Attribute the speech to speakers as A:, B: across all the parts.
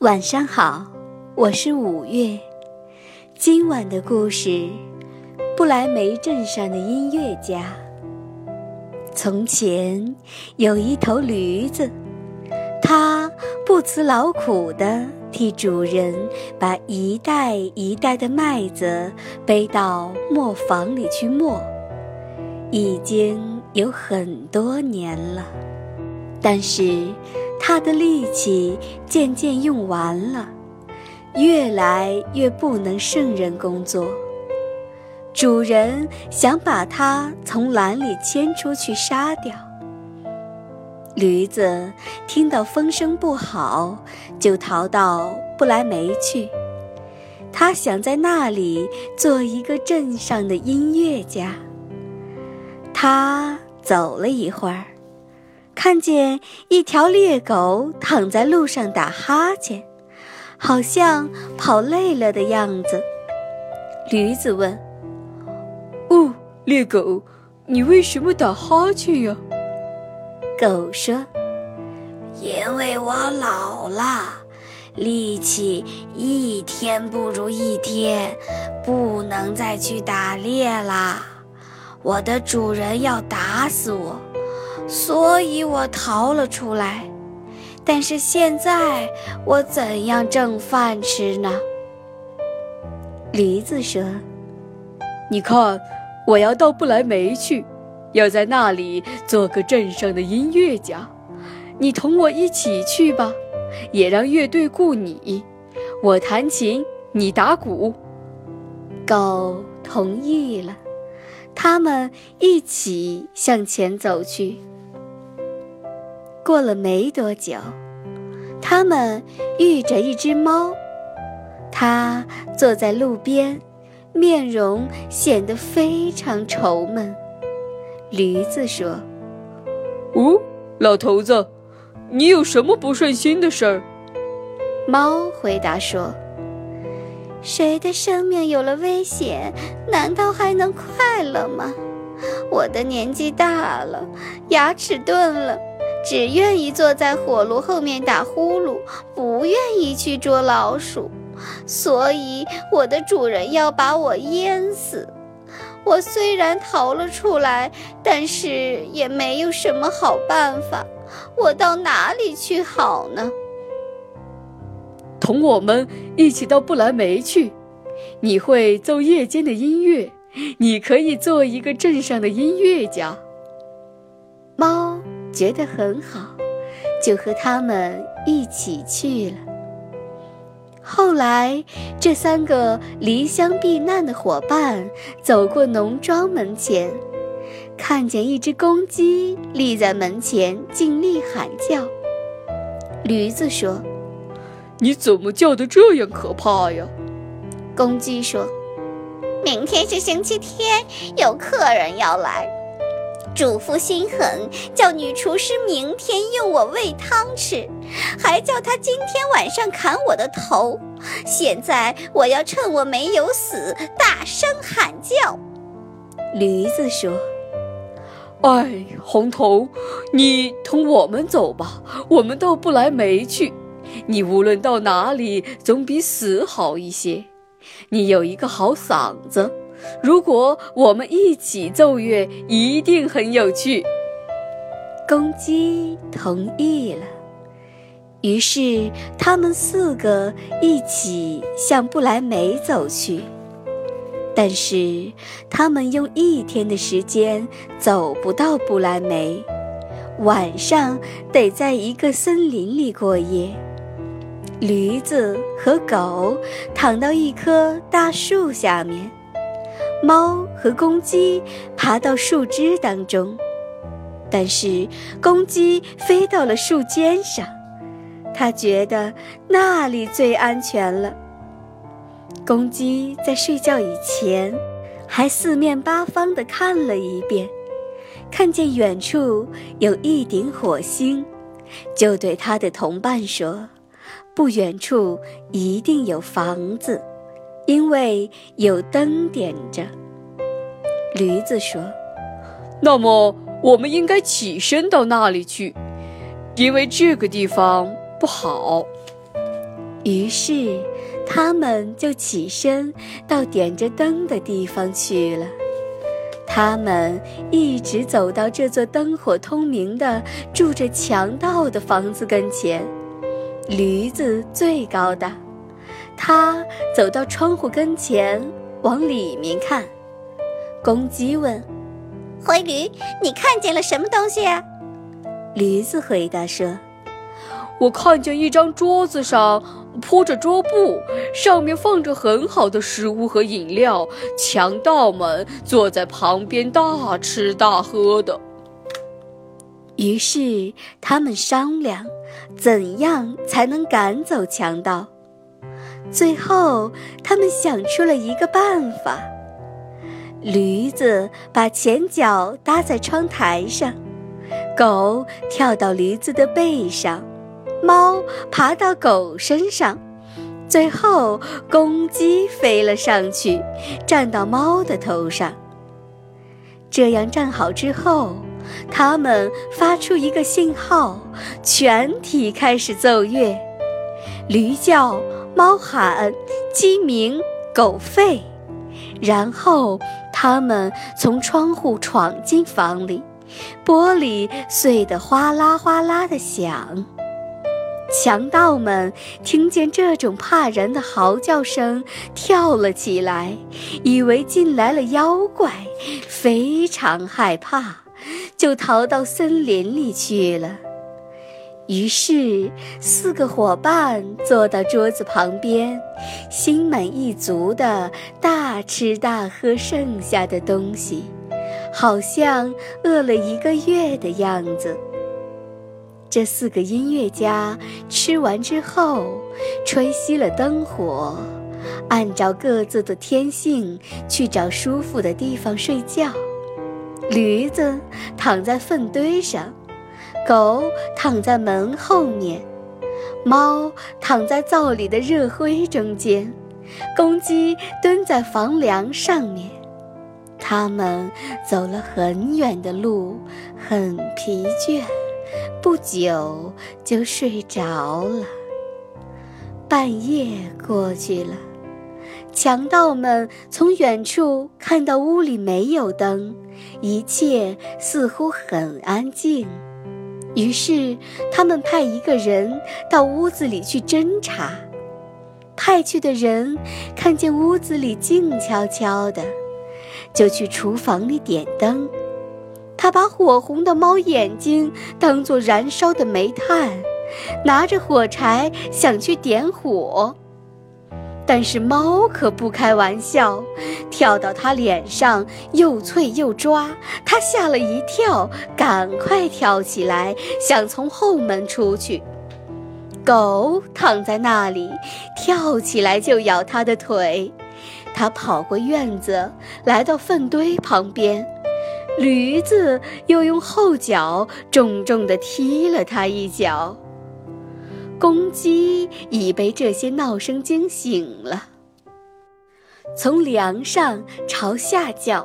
A: 晚上好，我是五月。今晚的故事：不来梅镇上的音乐家。从前有一头驴子，它不辞劳苦地替主人把一袋一袋的麦子背到磨坊里去磨，已经有很多年了。但是，他的力气渐渐用完了，越来越不能胜任工作。主人想把它从栏里牵出去杀掉。驴子听到风声不好，就逃到不来梅去。他想在那里做一个镇上的音乐家。他走了一会儿。看见一条猎狗躺在路上打哈欠，好像跑累了的样子。驴子问：“
B: 哦，猎狗，你为什么打哈欠呀？”
A: 狗说：“
C: 因为我老了，力气一天不如一天，不能再去打猎啦。我的主人要打死我。”所以我逃了出来，但是现在我怎样挣饭吃呢？
A: 驴子说：“
B: 你看，我要到不来梅去，要在那里做个镇上的音乐家。你同我一起去吧，也让乐队雇你。我弹琴，你打鼓。”
A: 狗同意了，他们一起向前走去。过了没多久，他们遇着一只猫，它坐在路边，面容显得非常愁闷。驴子说：“
B: 哦，老头子，你有什么不顺心的事儿？”
A: 猫回答说：“
D: 谁的生命有了危险，难道还能快乐吗？我的年纪大了，牙齿钝了。”只愿意坐在火炉后面打呼噜，不愿意去捉老鼠，所以我的主人要把我淹死。我虽然逃了出来，但是也没有什么好办法。我到哪里去好呢？
B: 同我们一起到不来梅去。你会奏夜间的音乐，你可以做一个镇上的音乐家。
A: 猫。觉得很好，就和他们一起去了。后来，这三个离乡避难的伙伴走过农庄门前，看见一只公鸡立在门前，尽力喊叫。驴子说：“
B: 你怎么叫得这样可怕呀？”
D: 公鸡说：“明天是星期天，有客人要来。”主妇心狠，叫女厨师明天用我喂汤吃，还叫她今天晚上砍我的头。现在我要趁我没有死，大声喊叫。
A: 驴子说：“
B: 哎，红头，你同我们走吧，我们到不来梅去。你无论到哪里，总比死好一些。你有一个好嗓子。”如果我们一起奏乐，一定很有趣。
A: 公鸡同意了，于是他们四个一起向不来梅走去。但是他们用一天的时间走不到不来梅，晚上得在一个森林里过夜。驴子和狗躺到一棵大树下面。猫和公鸡爬到树枝当中，但是公鸡飞到了树尖上，它觉得那里最安全了。公鸡在睡觉以前，还四面八方地看了一遍，看见远处有一顶火星，就对他的同伴说：“不远处一定有房子。”因为有灯点着，驴子说：“
B: 那么我们应该起身到那里去，因为这个地方不好。”
A: 于是，他们就起身到点着灯的地方去了。他们一直走到这座灯火通明的、住着强盗的房子跟前。驴子最高大，他走到窗户跟前，往里面看。公鸡问：“
D: 灰驴，你看见了什么东西？”
A: 驴子回答说：“
B: 我看见一张桌子上铺着桌布，上面放着很好的食物和饮料，强盗们坐在旁边大吃大喝的。”
A: 于是他们商量，怎样才能赶走强盗。最后，他们想出了一个办法：驴子把前脚搭在窗台上，狗跳到驴子的背上，猫爬到狗身上，最后公鸡飞了上去，站到猫的头上。这样站好之后。他们发出一个信号，全体开始奏乐。驴叫，猫喊，鸡鸣，狗吠。然后他们从窗户闯进房里，玻璃碎得哗啦哗啦的响。强盗们听见这种怕人的嚎叫声，跳了起来，以为进来了妖怪，非常害怕。就逃到森林里去了。于是，四个伙伴坐到桌子旁边，心满意足地大吃大喝剩下的东西，好像饿了一个月的样子。这四个音乐家吃完之后，吹熄了灯火，按照各自的天性去找舒服的地方睡觉。驴子躺在粪堆上，狗躺在门后面，猫躺在灶里的热灰中间，公鸡蹲在房梁上面。他们走了很远的路，很疲倦，不久就睡着了。半夜过去了。强盗们从远处看到屋里没有灯，一切似乎很安静。于是，他们派一个人到屋子里去侦查。派去的人看见屋子里静悄悄的，就去厨房里点灯。他把火红的猫眼睛当作燃烧的煤炭，拿着火柴想去点火。但是猫可不开玩笑，跳到他脸上又脆又抓，他吓了一跳，赶快跳起来想从后门出去。狗躺在那里，跳起来就咬他的腿，他跑过院子，来到粪堆旁边，驴子又用后脚重重地踢了他一脚。公鸡已被这些闹声惊醒了，从梁上朝下叫：“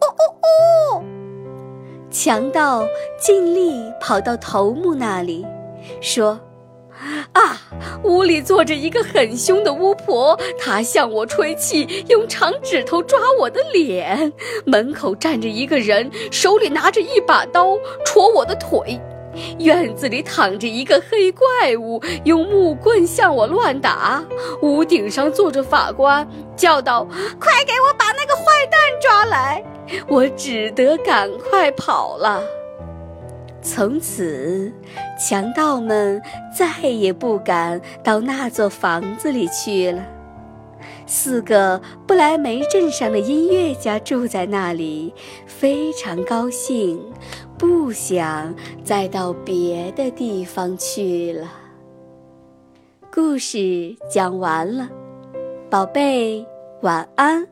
A: 哦哦哦！”强盗尽力跑到头目那里，说：“啊，屋里坐着一个很凶的巫婆，她向我吹气，用长指头抓我的脸。门口站着一个人，手里拿着一把刀，戳我的腿。”院子里躺着一个黑怪物，用木棍向我乱打。屋顶上坐着法官，叫道：“快给我把那个坏蛋抓来！”我只得赶快跑了。从此，强盗们再也不敢到那座房子里去了。四个不来梅镇上的音乐家住在那里，非常高兴，不想再到别的地方去了。故事讲完了，宝贝，晚安。